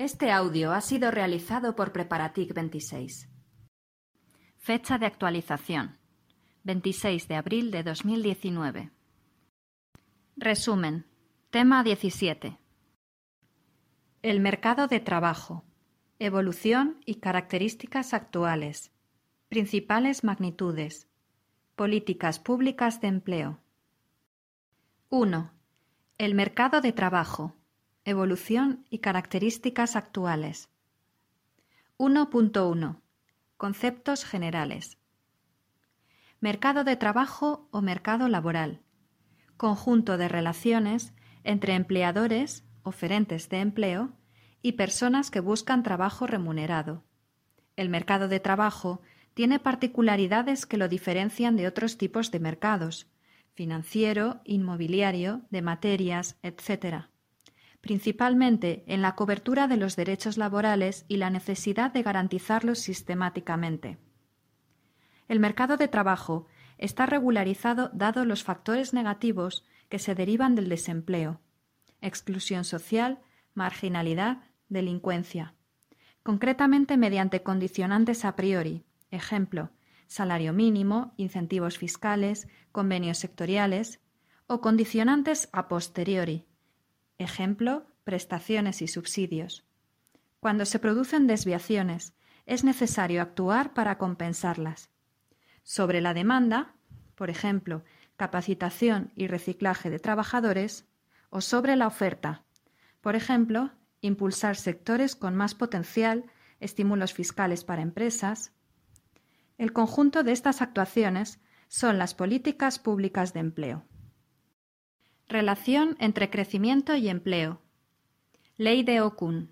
Este audio ha sido realizado por Preparatic 26. Fecha de actualización: 26 de abril de 2019. Resumen. Tema 17. El mercado de trabajo. Evolución y características actuales. Principales magnitudes. Políticas públicas de empleo. 1. El mercado de trabajo. Evolución y características actuales. 1.1. Conceptos generales. Mercado de trabajo o mercado laboral. Conjunto de relaciones entre empleadores, oferentes de empleo, y personas que buscan trabajo remunerado. El mercado de trabajo tiene particularidades que lo diferencian de otros tipos de mercados financiero, inmobiliario, de materias, etc. Principalmente en la cobertura de los derechos laborales y la necesidad de garantizarlos sistemáticamente. El mercado de trabajo está regularizado dado los factores negativos que se derivan del desempleo, exclusión social, marginalidad, delincuencia, concretamente mediante condicionantes a priori, ejemplo, salario mínimo, incentivos fiscales, convenios sectoriales, o condicionantes a posteriori, ejemplo, prestaciones y subsidios. Cuando se producen desviaciones, es necesario actuar para compensarlas. Sobre la demanda, por ejemplo, capacitación y reciclaje de trabajadores, o sobre la oferta, por ejemplo, impulsar sectores con más potencial, estímulos fiscales para empresas, el conjunto de estas actuaciones son las políticas públicas de empleo. Relación entre crecimiento y empleo. Ley de Okun.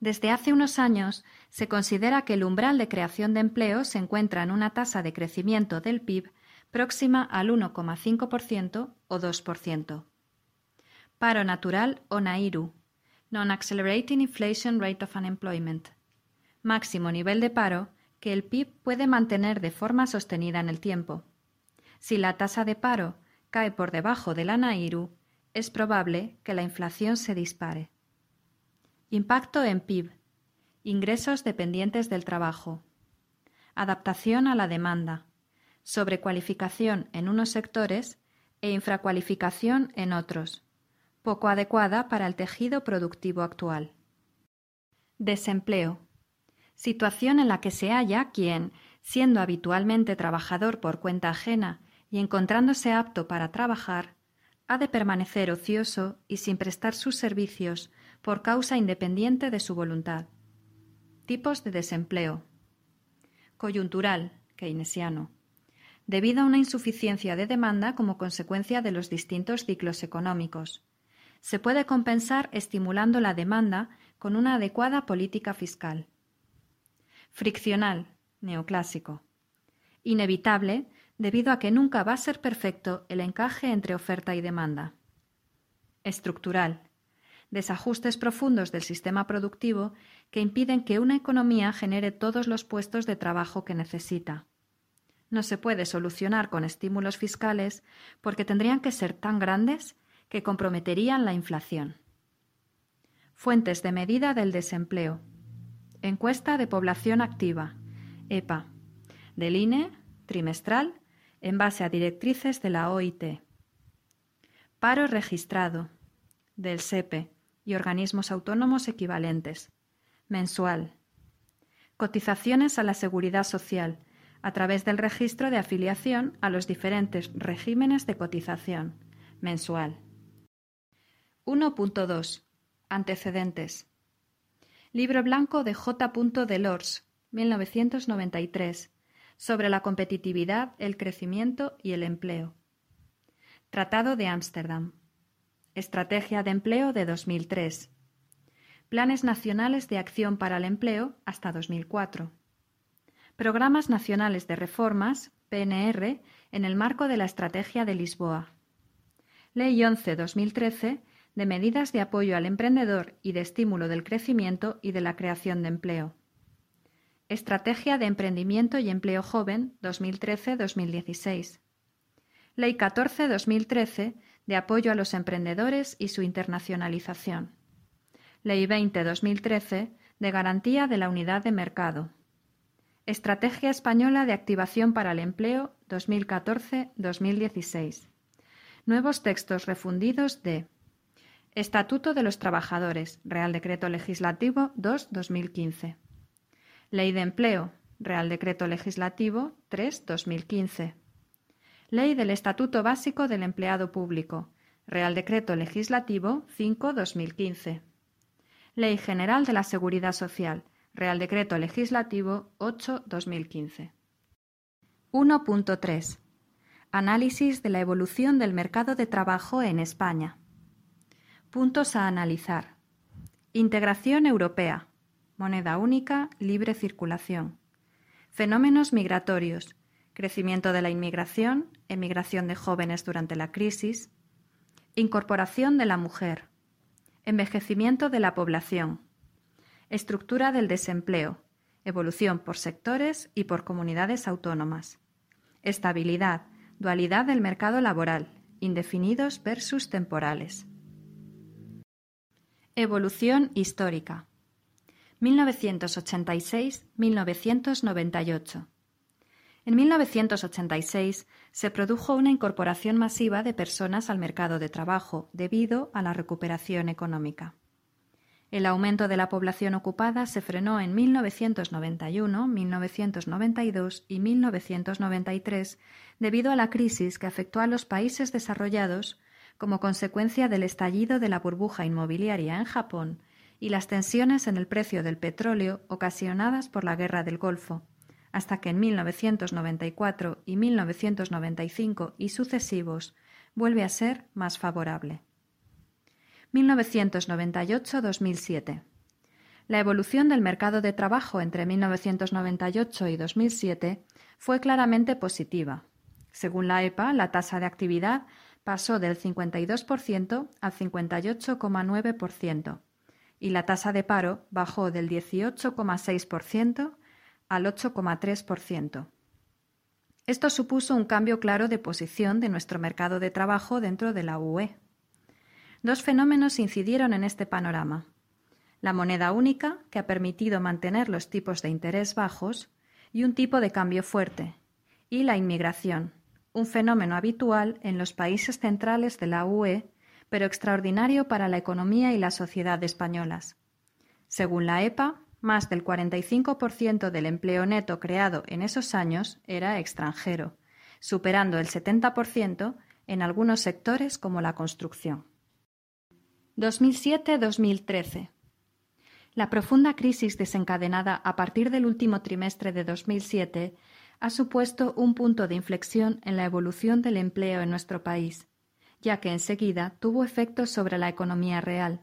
Desde hace unos años se considera que el umbral de creación de empleo se encuentra en una tasa de crecimiento del PIB próxima al 1,5% o 2%. Paro natural o NAIRU. Non-Accelerating Inflation Rate of Unemployment. Máximo nivel de paro que el PIB puede mantener de forma sostenida en el tiempo. Si la tasa de paro cae por debajo de la NAIRU, es probable que la inflación se dispare. Impacto en PIB. Ingresos dependientes del trabajo. Adaptación a la demanda. Sobrecualificación en unos sectores e infracualificación en otros, poco adecuada para el tejido productivo actual. Desempleo situación en la que se halla quien, siendo habitualmente trabajador por cuenta ajena y encontrándose apto para trabajar, ha de permanecer ocioso y sin prestar sus servicios por causa independiente de su voluntad. Tipos de desempleo. Coyuntural, keynesiano. Debido a una insuficiencia de demanda como consecuencia de los distintos ciclos económicos. Se puede compensar estimulando la demanda con una adecuada política fiscal friccional, neoclásico. Inevitable, debido a que nunca va a ser perfecto el encaje entre oferta y demanda. Estructural. Desajustes profundos del sistema productivo que impiden que una economía genere todos los puestos de trabajo que necesita. No se puede solucionar con estímulos fiscales porque tendrían que ser tan grandes que comprometerían la inflación. Fuentes de medida del desempleo. Encuesta de población activa, EPA, del INE, trimestral, en base a directrices de la OIT. Paro registrado, del SEPE y organismos autónomos equivalentes, mensual. Cotizaciones a la seguridad social, a través del registro de afiliación a los diferentes regímenes de cotización, mensual. 1.2. Antecedentes. Libro blanco de J. Delors, 1993, sobre la competitividad, el crecimiento y el empleo. Tratado de Ámsterdam. Estrategia de empleo de 2003. Planes nacionales de acción para el empleo hasta 2004. Programas nacionales de reformas, PNR, en el marco de la Estrategia de Lisboa. Ley 11-2013 de medidas de apoyo al emprendedor y de estímulo del crecimiento y de la creación de empleo. Estrategia de Emprendimiento y Empleo Joven 2013-2016. Ley 14-2013 de apoyo a los emprendedores y su internacionalización. Ley 20-2013 de Garantía de la Unidad de Mercado. Estrategia Española de Activación para el Empleo 2014-2016. Nuevos textos refundidos de Estatuto de los Trabajadores, Real Decreto Legislativo 2-2015. Ley de Empleo, Real Decreto Legislativo 3-2015. Ley del Estatuto Básico del Empleado Público, Real Decreto Legislativo 5-2015. Ley General de la Seguridad Social, Real Decreto Legislativo 8-2015. 1.3. Análisis de la evolución del mercado de trabajo en España. Puntos a analizar. Integración europea. Moneda única, libre circulación. Fenómenos migratorios. Crecimiento de la inmigración, emigración de jóvenes durante la crisis. Incorporación de la mujer. Envejecimiento de la población. Estructura del desempleo. Evolución por sectores y por comunidades autónomas. Estabilidad. Dualidad del mercado laboral. Indefinidos versus temporales. Evolución histórica. 1986-1998. En 1986 se produjo una incorporación masiva de personas al mercado de trabajo debido a la recuperación económica. El aumento de la población ocupada se frenó en 1991, 1992 y 1993 debido a la crisis que afectó a los países desarrollados como consecuencia del estallido de la burbuja inmobiliaria en Japón y las tensiones en el precio del petróleo ocasionadas por la Guerra del Golfo, hasta que en 1994 y 1995 y sucesivos vuelve a ser más favorable. 1998-2007. La evolución del mercado de trabajo entre 1998 y 2007 fue claramente positiva. Según la EPA, la tasa de actividad pasó del 52% al 58,9% y la tasa de paro bajó del 18,6% al 8,3%. Esto supuso un cambio claro de posición de nuestro mercado de trabajo dentro de la UE. Dos fenómenos incidieron en este panorama. La moneda única, que ha permitido mantener los tipos de interés bajos, y un tipo de cambio fuerte, y la inmigración, un fenómeno habitual en los países centrales de la UE, pero extraordinario para la economía y la sociedad españolas. Según la EPA, más del 45% del empleo neto creado en esos años era extranjero, superando el 70% en algunos sectores como la construcción. 2007-2013 La profunda crisis desencadenada a partir del último trimestre de 2007 ha supuesto un punto de inflexión en la evolución del empleo en nuestro país, ya que enseguida tuvo efectos sobre la economía real,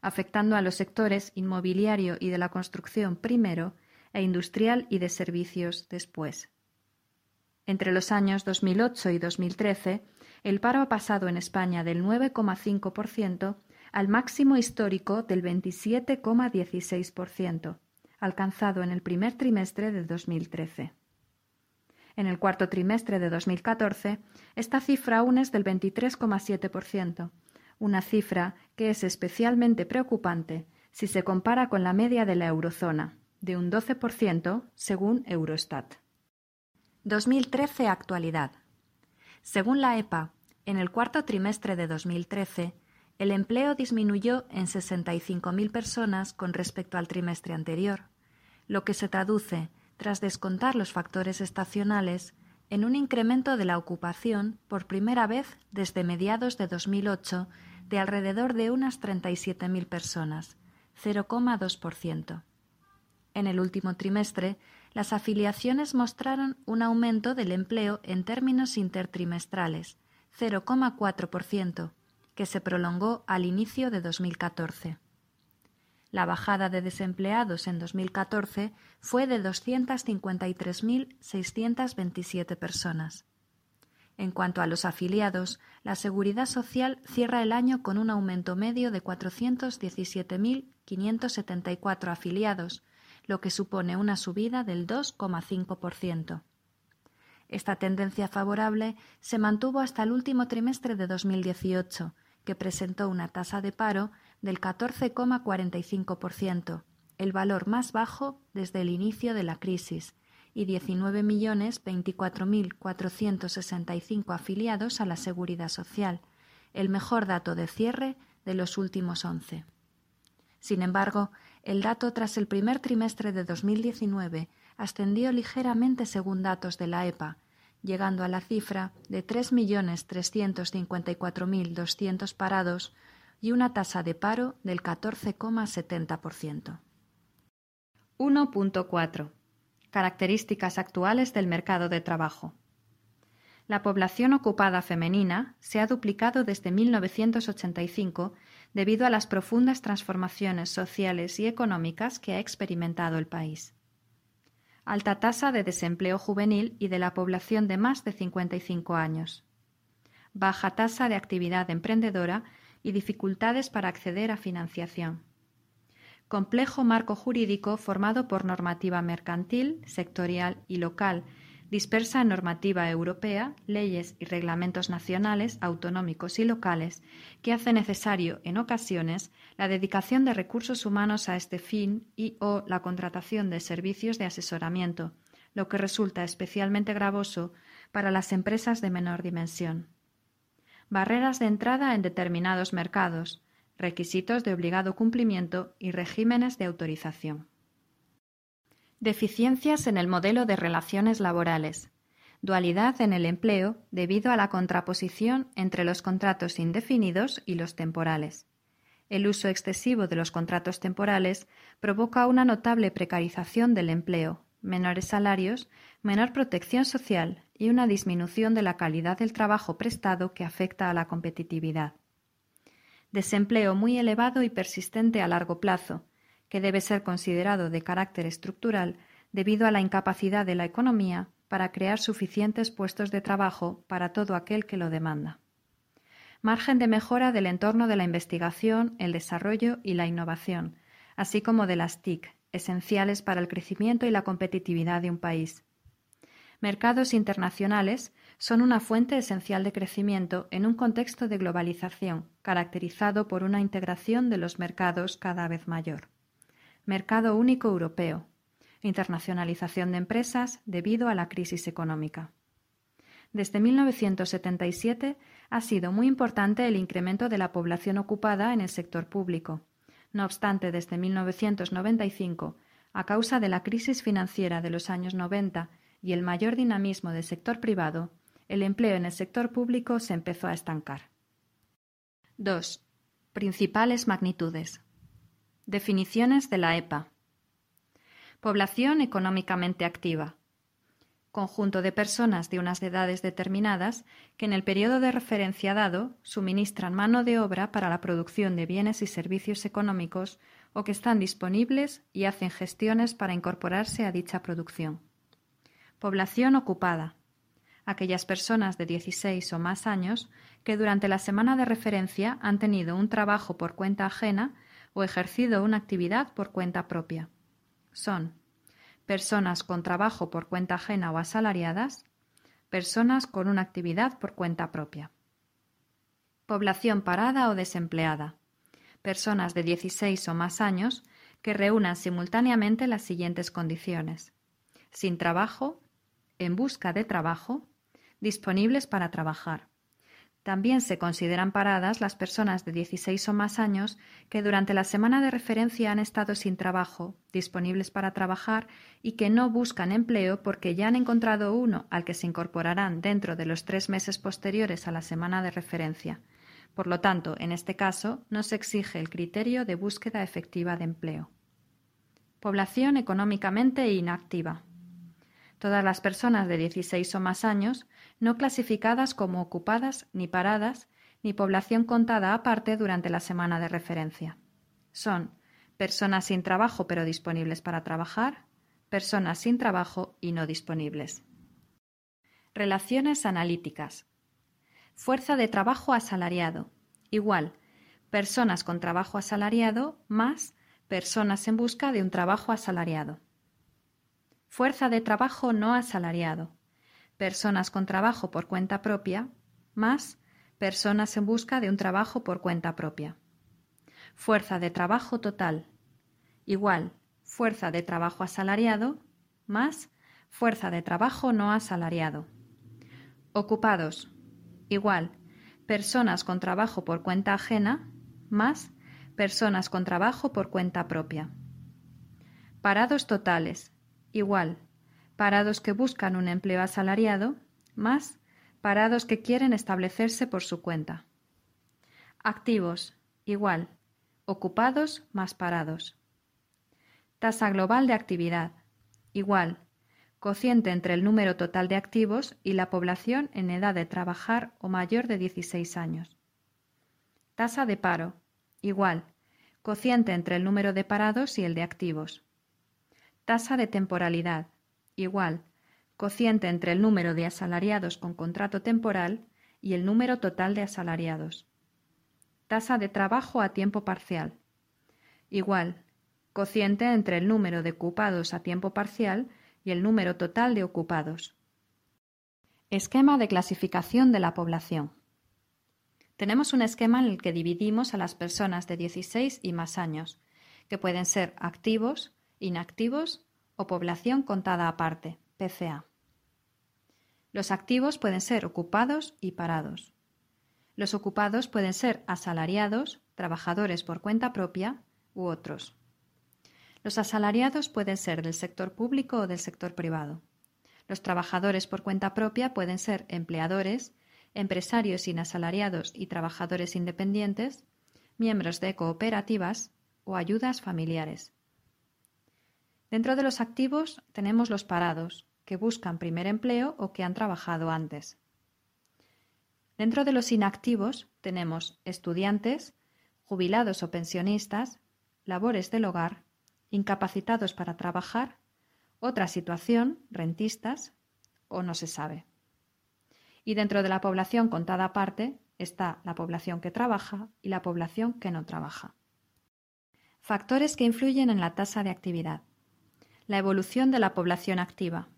afectando a los sectores inmobiliario y de la construcción primero e industrial y de servicios después. Entre los años 2008 y 2013, el paro ha pasado en España del 9,5% al máximo histórico del 27,16%, alcanzado en el primer trimestre de 2013. En el cuarto trimestre de 2014, esta cifra aún es del 23,7%, una cifra que es especialmente preocupante si se compara con la media de la eurozona, de un 12% según Eurostat. 2013 Actualidad. Según la EPA, en el cuarto trimestre de 2013, el empleo disminuyó en 65.000 personas con respecto al trimestre anterior, lo que se traduce tras descontar los factores estacionales, en un incremento de la ocupación por primera vez desde mediados de 2008 de alrededor de unas 37.000 personas, 0,2%. En el último trimestre, las afiliaciones mostraron un aumento del empleo en términos intertrimestrales, 0,4%, que se prolongó al inicio de 2014. La bajada de desempleados en 2014 fue de 253.627 personas. En cuanto a los afiliados, la Seguridad Social cierra el año con un aumento medio de 417.574 afiliados, lo que supone una subida del 2,5%. Esta tendencia favorable se mantuvo hasta el último trimestre de 2018, que presentó una tasa de paro del 14,45%, el valor más bajo desde el inicio de la crisis, y 19.024.465 afiliados a la Seguridad Social, el mejor dato de cierre de los últimos 11. Sin embargo, el dato tras el primer trimestre de 2019 ascendió ligeramente según datos de la EPA, llegando a la cifra de 3.354.200 parados y una tasa de paro del 14,70%. 1.4 Características actuales del mercado de trabajo. La población ocupada femenina se ha duplicado desde 1985 debido a las profundas transformaciones sociales y económicas que ha experimentado el país. Alta tasa de desempleo juvenil y de la población de más de 55 años. Baja tasa de actividad emprendedora y dificultades para acceder a financiación complejo marco jurídico formado por normativa mercantil, sectorial y local, dispersa en normativa europea, leyes y reglamentos nacionales, autonómicos y locales, que hace necesario, en ocasiones, la dedicación de recursos humanos a este fin y o la contratación de servicios de asesoramiento, lo que resulta especialmente gravoso para las empresas de menor dimensión. Barreras de entrada en determinados mercados, requisitos de obligado cumplimiento y regímenes de autorización. Deficiencias en el modelo de relaciones laborales. Dualidad en el empleo debido a la contraposición entre los contratos indefinidos y los temporales. El uso excesivo de los contratos temporales provoca una notable precarización del empleo, menores salarios, menor protección social y una disminución de la calidad del trabajo prestado que afecta a la competitividad desempleo muy elevado y persistente a largo plazo, que debe ser considerado de carácter estructural debido a la incapacidad de la economía para crear suficientes puestos de trabajo para todo aquel que lo demanda. Margen de mejora del entorno de la investigación, el desarrollo y la innovación, así como de las TIC, esenciales para el crecimiento y la competitividad de un país. Mercados internacionales son una fuente esencial de crecimiento en un contexto de globalización caracterizado por una integración de los mercados cada vez mayor. Mercado único europeo. Internacionalización de empresas debido a la crisis económica. Desde 1977 ha sido muy importante el incremento de la población ocupada en el sector público. No obstante, desde 1995, a causa de la crisis financiera de los años 90 y el mayor dinamismo del sector privado, el empleo en el sector público se empezó a estancar. 2. Principales magnitudes. Definiciones de la EPA. Población económicamente activa. Conjunto de personas de unas edades determinadas que en el periodo de referencia dado suministran mano de obra para la producción de bienes y servicios económicos o que están disponibles y hacen gestiones para incorporarse a dicha producción. Población ocupada aquellas personas de 16 o más años que durante la semana de referencia han tenido un trabajo por cuenta ajena o ejercido una actividad por cuenta propia. Son personas con trabajo por cuenta ajena o asalariadas, personas con una actividad por cuenta propia. Población parada o desempleada. Personas de 16 o más años que reúnan simultáneamente las siguientes condiciones. Sin trabajo, en busca de trabajo, disponibles para trabajar. También se consideran paradas las personas de 16 o más años que durante la semana de referencia han estado sin trabajo, disponibles para trabajar y que no buscan empleo porque ya han encontrado uno al que se incorporarán dentro de los tres meses posteriores a la semana de referencia. Por lo tanto, en este caso, no se exige el criterio de búsqueda efectiva de empleo. Población económicamente inactiva. Todas las personas de 16 o más años no clasificadas como ocupadas ni paradas, ni población contada aparte durante la semana de referencia. Son personas sin trabajo pero disponibles para trabajar, personas sin trabajo y no disponibles. Relaciones analíticas. Fuerza de trabajo asalariado. Igual, personas con trabajo asalariado más personas en busca de un trabajo asalariado. Fuerza de trabajo no asalariado personas con trabajo por cuenta propia más personas en busca de un trabajo por cuenta propia. fuerza de trabajo total igual fuerza de trabajo asalariado más fuerza de trabajo no asalariado. Ocupados igual personas con trabajo por cuenta ajena más personas con trabajo por cuenta propia. Parados totales igual parados que buscan un empleo asalariado más parados que quieren establecerse por su cuenta. Activos igual ocupados más parados. Tasa global de actividad igual cociente entre el número total de activos y la población en edad de trabajar o mayor de 16 años. Tasa de paro igual cociente entre el número de parados y el de activos. Tasa de temporalidad igual cociente entre el número de asalariados con contrato temporal y el número total de asalariados. Tasa de trabajo a tiempo parcial igual cociente entre el número de ocupados a tiempo parcial y el número total de ocupados. Esquema de clasificación de la población. Tenemos un esquema en el que dividimos a las personas de 16 y más años, que pueden ser activos, inactivos o población contada aparte, PCA. Los activos pueden ser ocupados y parados. Los ocupados pueden ser asalariados, trabajadores por cuenta propia u otros. Los asalariados pueden ser del sector público o del sector privado. Los trabajadores por cuenta propia pueden ser empleadores, empresarios inasalariados y trabajadores independientes, miembros de cooperativas o ayudas familiares. Dentro de los activos tenemos los parados, que buscan primer empleo o que han trabajado antes. Dentro de los inactivos tenemos estudiantes, jubilados o pensionistas, labores del hogar, incapacitados para trabajar, otra situación, rentistas, o no se sabe. Y dentro de la población contada aparte está la población que trabaja y la población que no trabaja. Factores que influyen en la tasa de actividad. La evolución de la población activa.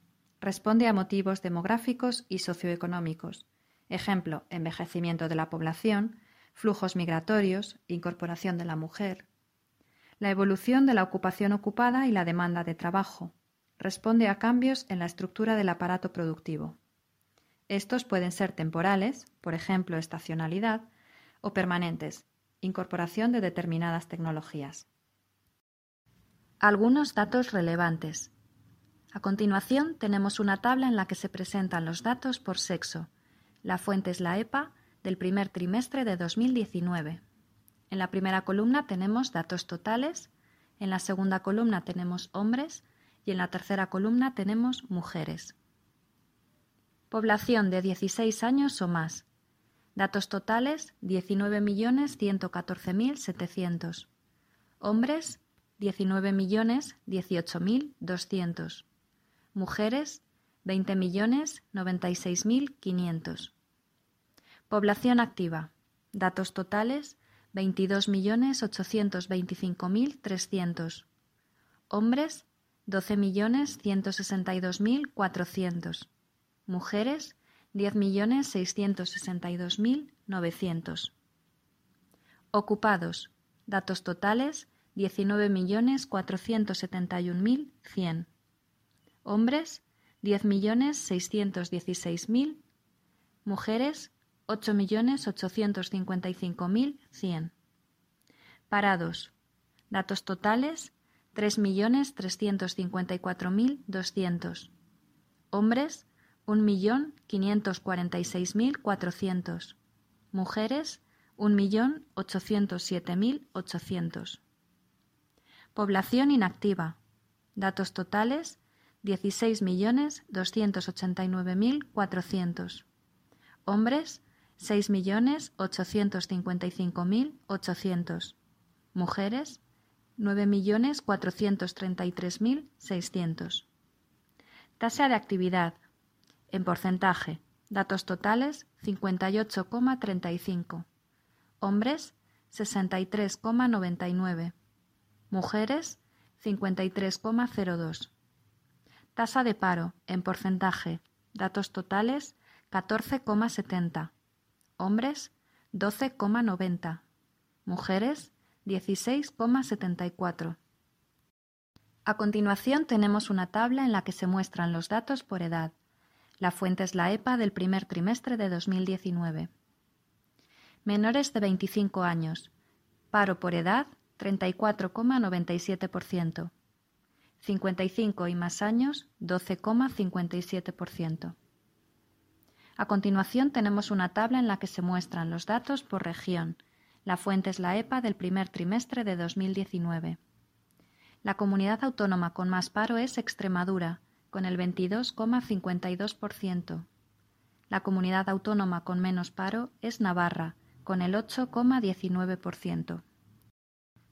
Responde a motivos demográficos y socioeconómicos. Ejemplo, envejecimiento de la población, flujos migratorios, incorporación de la mujer, la evolución de la ocupación ocupada y la demanda de trabajo. Responde a cambios en la estructura del aparato productivo. Estos pueden ser temporales, por ejemplo, estacionalidad, o permanentes, incorporación de determinadas tecnologías. Algunos datos relevantes. A continuación tenemos una tabla en la que se presentan los datos por sexo. La fuente es la EPA del primer trimestre de 2019. En la primera columna tenemos datos totales, en la segunda columna tenemos hombres y en la tercera columna tenemos mujeres. Población de 16 años o más. Datos totales 19.114.700. Hombres 19.018.200. Mujeres 20.096.500. Población activa. Datos totales 22.825.300. Hombres, 12.162.400. Mujeres, 10.662.900. Ocupados. Datos totales, 19.471.100. Hombres, 10.616.000. Mujeres, 8.855.100. Parados. Datos totales 3.354.200. Hombres 1.546.400. Mujeres 1.807.800. Población inactiva. Datos totales 16.289.400. Hombres 6.855.800. Mujeres, 9.433.600. Tasa de actividad. En porcentaje. Datos totales 58,35. Hombres 63,99. Mujeres 53,02. Tasa de paro. En porcentaje. Datos totales 14,70 hombres 12,90, mujeres 16,74. A continuación tenemos una tabla en la que se muestran los datos por edad. La fuente es la EPA del primer trimestre de 2019. Menores de 25 años. Paro por edad 34,97%. 55 y más años 12,57%. A continuación tenemos una tabla en la que se muestran los datos por región. La fuente es la EPA del primer trimestre de 2019. La comunidad autónoma con más paro es Extremadura, con el 22,52%. La comunidad autónoma con menos paro es Navarra, con el 8,19%.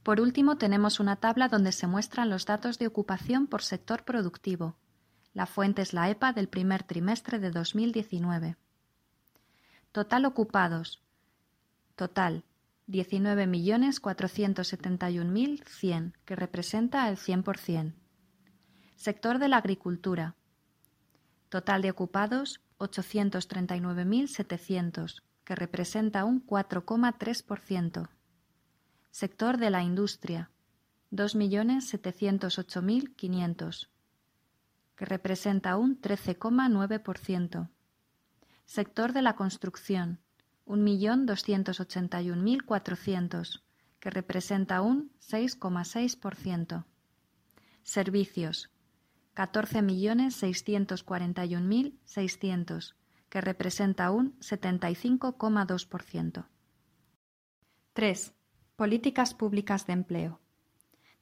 Por último, tenemos una tabla donde se muestran los datos de ocupación por sector productivo. La fuente es la EPA del primer trimestre de 2019. Total ocupados. Total 19.471.100, que representa el 100%. Sector de la agricultura. Total de ocupados 839.700, que representa un 4,3%. Sector de la industria 2.708.500, que representa un 13,9%. Sector de la construcción, 1.281.400, que representa un 6,6%. Servicios, 14.641.600, que representa un 75,2%. 3. Políticas públicas de empleo.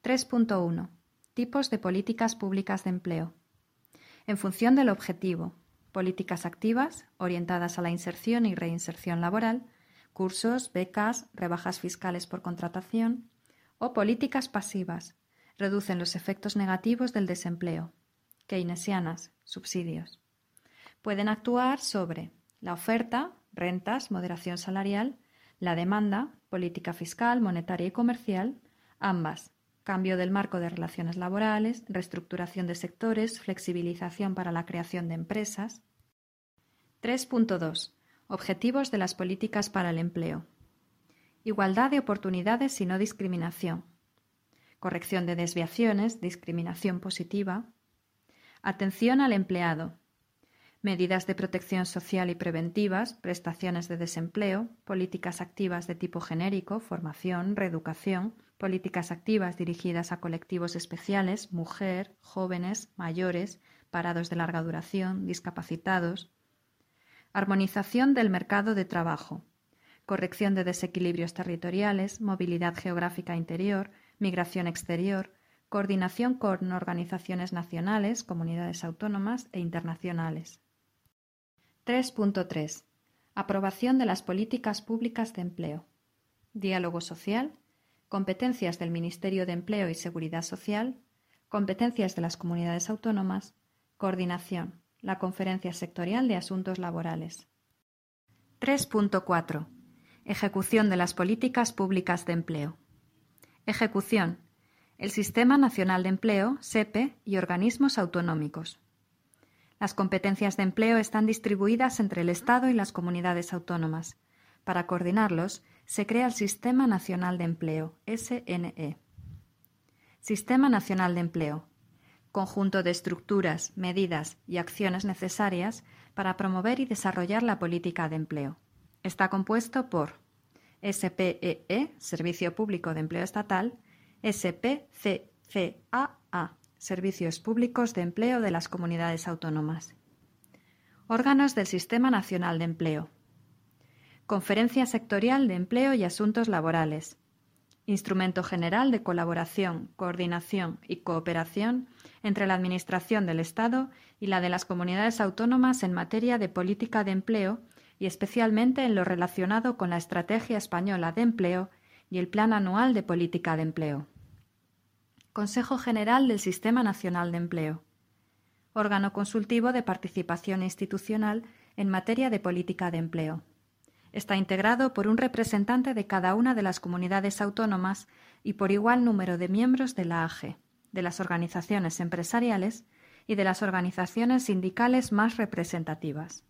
3.1. Tipos de políticas públicas de empleo. En función del objetivo, políticas activas orientadas a la inserción y reinserción laboral, cursos, becas, rebajas fiscales por contratación, o políticas pasivas, reducen los efectos negativos del desempleo, keynesianas, subsidios. Pueden actuar sobre la oferta, rentas, moderación salarial, la demanda, política fiscal, monetaria y comercial, ambas, cambio del marco de relaciones laborales, reestructuración de sectores, flexibilización para la creación de empresas. 3.2. Objetivos de las políticas para el empleo. Igualdad de oportunidades y no discriminación. Corrección de desviaciones, discriminación positiva. Atención al empleado. Medidas de protección social y preventivas, prestaciones de desempleo, políticas activas de tipo genérico, formación, reeducación, políticas activas dirigidas a colectivos especiales, mujer, jóvenes, mayores, parados de larga duración, discapacitados. Armonización del mercado de trabajo. Corrección de desequilibrios territoriales, movilidad geográfica interior, migración exterior, coordinación con organizaciones nacionales, comunidades autónomas e internacionales. 3.3. Aprobación de las políticas públicas de empleo. Diálogo social competencias del Ministerio de Empleo y Seguridad Social, competencias de las comunidades autónomas, coordinación, la Conferencia Sectorial de Asuntos Laborales. 3.4. Ejecución de las políticas públicas de empleo. Ejecución. El Sistema Nacional de Empleo, SEPE, y organismos autonómicos. Las competencias de empleo están distribuidas entre el Estado y las comunidades autónomas. Para coordinarlos, se crea el Sistema Nacional de Empleo, SNE. Sistema Nacional de Empleo. Conjunto de estructuras, medidas y acciones necesarias para promover y desarrollar la política de empleo. Está compuesto por SPEE, e, Servicio Público de Empleo Estatal, SPCCAA, Servicios Públicos de Empleo de las Comunidades Autónomas. Órganos del Sistema Nacional de Empleo. Conferencia Sectorial de Empleo y Asuntos Laborales. Instrumento general de colaboración, coordinación y cooperación entre la Administración del Estado y la de las comunidades autónomas en materia de política de empleo y especialmente en lo relacionado con la Estrategia Española de Empleo y el Plan Anual de Política de Empleo. Consejo General del Sistema Nacional de Empleo. Órgano consultivo de participación institucional en materia de política de empleo. Está integrado por un representante de cada una de las comunidades autónomas y por igual número de miembros de la AGE, de las organizaciones empresariales y de las organizaciones sindicales más representativas.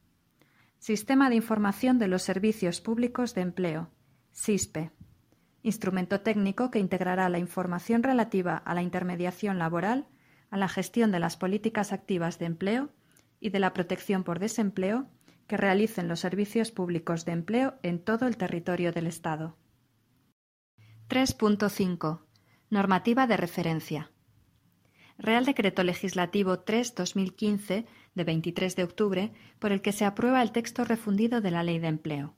Sistema de Información de los Servicios Públicos de Empleo, SISPE. Instrumento técnico que integrará la información relativa a la intermediación laboral, a la gestión de las políticas activas de empleo y de la protección por desempleo que realicen los servicios públicos de empleo en todo el territorio del Estado. 3.5. Normativa de referencia. Real Decreto Legislativo 3-2015 de 23 de octubre por el que se aprueba el texto refundido de la Ley de Empleo.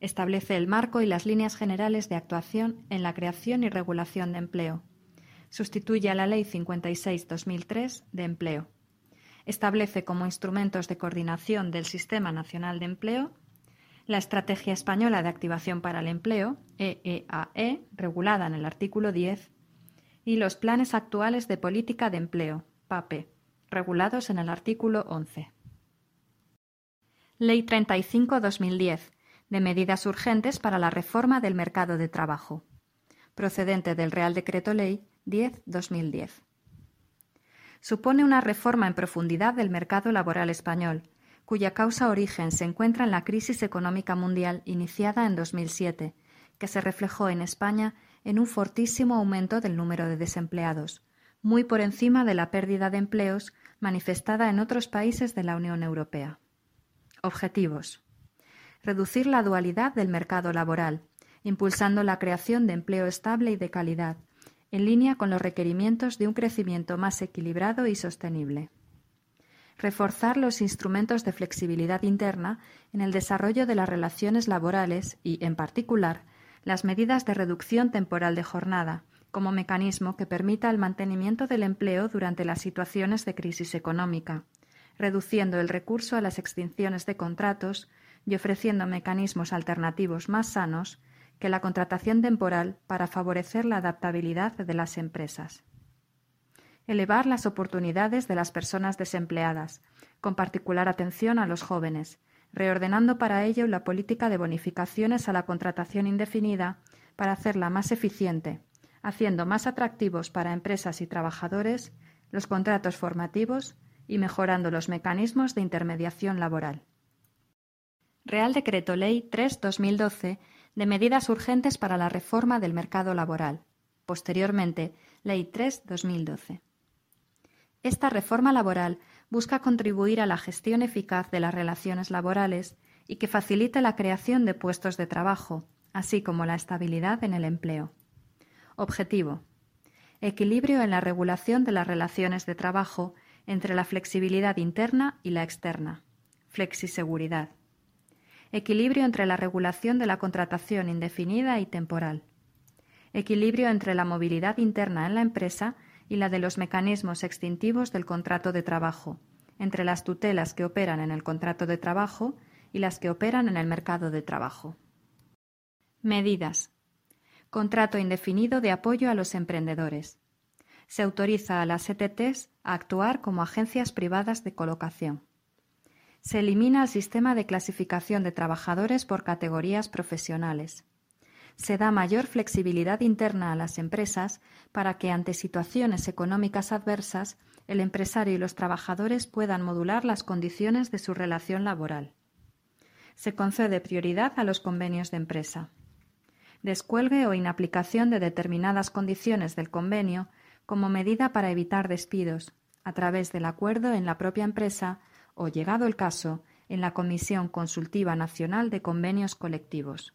Establece el marco y las líneas generales de actuación en la creación y regulación de empleo. Sustituye a la Ley 56-2003 de empleo. Establece como instrumentos de coordinación del Sistema Nacional de Empleo la Estrategia Española de Activación para el Empleo, EEAE, e, regulada en el artículo 10, y los Planes Actuales de Política de Empleo, PAPE, regulados en el artículo 11. Ley 35-2010, de medidas urgentes para la reforma del mercado de trabajo, procedente del Real Decreto Ley 10-2010. Supone una reforma en profundidad del mercado laboral español, cuya causa origen se encuentra en la crisis económica mundial iniciada en 2007, que se reflejó en España en un fortísimo aumento del número de desempleados, muy por encima de la pérdida de empleos manifestada en otros países de la Unión Europea. Objetivos reducir la dualidad del mercado laboral, impulsando la creación de empleo estable y de calidad, en línea con los requerimientos de un crecimiento más equilibrado y sostenible. Reforzar los instrumentos de flexibilidad interna en el desarrollo de las relaciones laborales y, en particular, las medidas de reducción temporal de jornada, como mecanismo que permita el mantenimiento del empleo durante las situaciones de crisis económica, reduciendo el recurso a las extinciones de contratos, y ofreciendo mecanismos alternativos más sanos que la contratación temporal para favorecer la adaptabilidad de las empresas. Elevar las oportunidades de las personas desempleadas, con particular atención a los jóvenes, reordenando para ello la política de bonificaciones a la contratación indefinida para hacerla más eficiente, haciendo más atractivos para empresas y trabajadores los contratos formativos y mejorando los mecanismos de intermediación laboral. Real Decreto Ley 3-2012 de medidas urgentes para la reforma del mercado laboral. Posteriormente, Ley 3-2012. Esta reforma laboral busca contribuir a la gestión eficaz de las relaciones laborales y que facilite la creación de puestos de trabajo, así como la estabilidad en el empleo. Objetivo. Equilibrio en la regulación de las relaciones de trabajo entre la flexibilidad interna y la externa. Flexiseguridad equilibrio entre la regulación de la contratación indefinida y temporal, equilibrio entre la movilidad interna en la empresa y la de los mecanismos extintivos del contrato de trabajo, entre las tutelas que operan en el contrato de trabajo y las que operan en el mercado de trabajo. Medidas. Contrato indefinido de apoyo a los emprendedores. Se autoriza a las ETTs a actuar como agencias privadas de colocación se elimina el sistema de clasificación de trabajadores por categorías profesionales. Se da mayor flexibilidad interna a las empresas para que, ante situaciones económicas adversas, el empresario y los trabajadores puedan modular las condiciones de su relación laboral. Se concede prioridad a los convenios de empresa. Descuelgue o inaplicación de determinadas condiciones del convenio como medida para evitar despidos, a través del acuerdo en la propia empresa o, llegado el caso, en la Comisión Consultiva Nacional de Convenios Colectivos.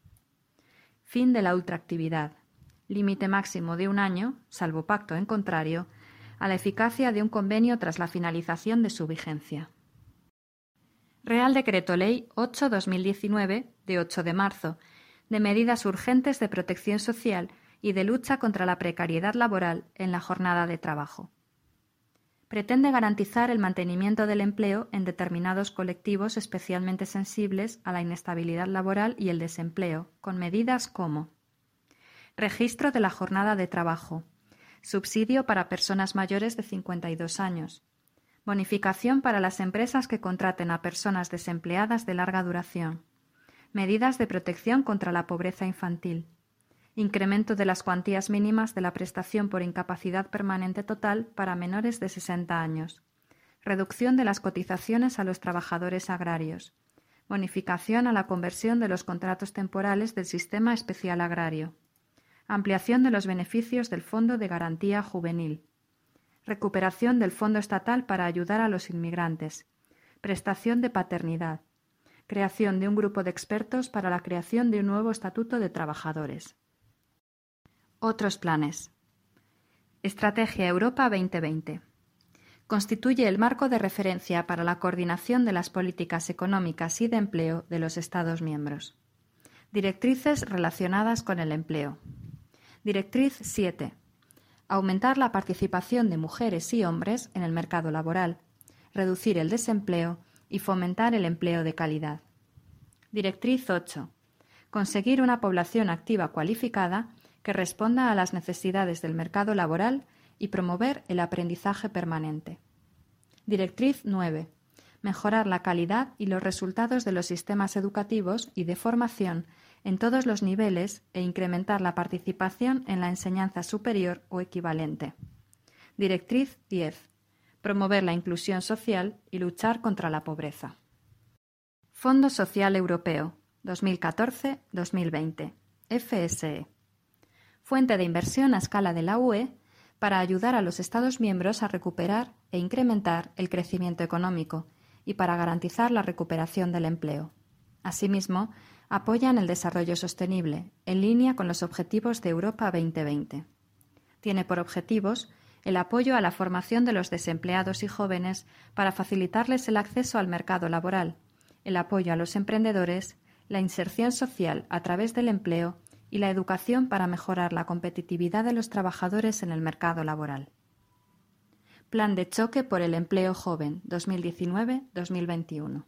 Fin de la ultraactividad. Límite máximo de un año, salvo pacto en contrario, a la eficacia de un convenio tras la finalización de su vigencia. Real Decreto Ley 8-2019, de 8 de marzo, de medidas urgentes de protección social y de lucha contra la precariedad laboral en la jornada de trabajo pretende garantizar el mantenimiento del empleo en determinados colectivos especialmente sensibles a la inestabilidad laboral y el desempleo, con medidas como registro de la jornada de trabajo, subsidio para personas mayores de 52 años, bonificación para las empresas que contraten a personas desempleadas de larga duración, medidas de protección contra la pobreza infantil, incremento de las cuantías mínimas de la prestación por incapacidad permanente total para menores de 60 años, reducción de las cotizaciones a los trabajadores agrarios, bonificación a la conversión de los contratos temporales del sistema especial agrario, ampliación de los beneficios del Fondo de Garantía Juvenil, recuperación del Fondo Estatal para ayudar a los inmigrantes, prestación de paternidad, creación de un grupo de expertos para la creación de un nuevo Estatuto de Trabajadores. Otros planes. Estrategia Europa 2020. Constituye el marco de referencia para la coordinación de las políticas económicas y de empleo de los Estados miembros. Directrices relacionadas con el empleo. Directriz 7. Aumentar la participación de mujeres y hombres en el mercado laboral, reducir el desempleo y fomentar el empleo de calidad. Directriz 8. Conseguir una población activa cualificada que responda a las necesidades del mercado laboral y promover el aprendizaje permanente. Directriz 9. Mejorar la calidad y los resultados de los sistemas educativos y de formación en todos los niveles e incrementar la participación en la enseñanza superior o equivalente. Directriz 10. Promover la inclusión social y luchar contra la pobreza. Fondo Social Europeo 2014-2020 FSE fuente de inversión a escala de la UE para ayudar a los Estados miembros a recuperar e incrementar el crecimiento económico y para garantizar la recuperación del empleo. Asimismo, apoyan el desarrollo sostenible, en línea con los objetivos de Europa 2020. Tiene por objetivos el apoyo a la formación de los desempleados y jóvenes para facilitarles el acceso al mercado laboral, el apoyo a los emprendedores, la inserción social a través del empleo y la educación para mejorar la competitividad de los trabajadores en el mercado laboral. Plan de choque por el empleo joven 2019-2021.